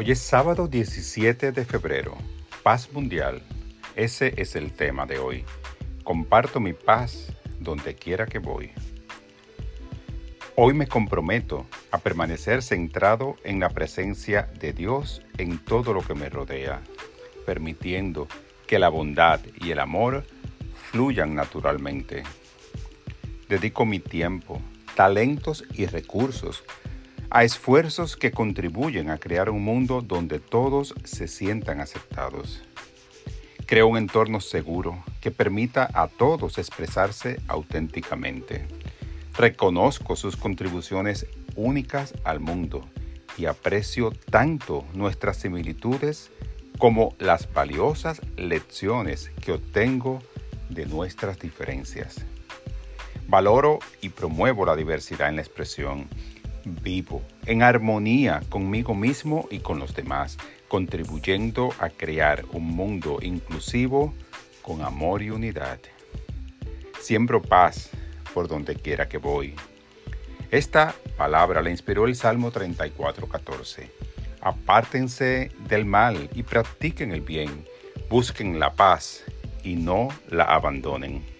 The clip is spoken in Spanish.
Hoy es sábado 17 de febrero, paz mundial. Ese es el tema de hoy. Comparto mi paz donde quiera que voy. Hoy me comprometo a permanecer centrado en la presencia de Dios en todo lo que me rodea, permitiendo que la bondad y el amor fluyan naturalmente. Dedico mi tiempo, talentos y recursos a esfuerzos que contribuyen a crear un mundo donde todos se sientan aceptados. Creo un entorno seguro que permita a todos expresarse auténticamente. Reconozco sus contribuciones únicas al mundo y aprecio tanto nuestras similitudes como las valiosas lecciones que obtengo de nuestras diferencias. Valoro y promuevo la diversidad en la expresión vivo, en armonía conmigo mismo y con los demás, contribuyendo a crear un mundo inclusivo con amor y unidad. Siembro paz por donde quiera que voy. Esta palabra la inspiró el Salmo 34:14. Apártense del mal y practiquen el bien, busquen la paz y no la abandonen.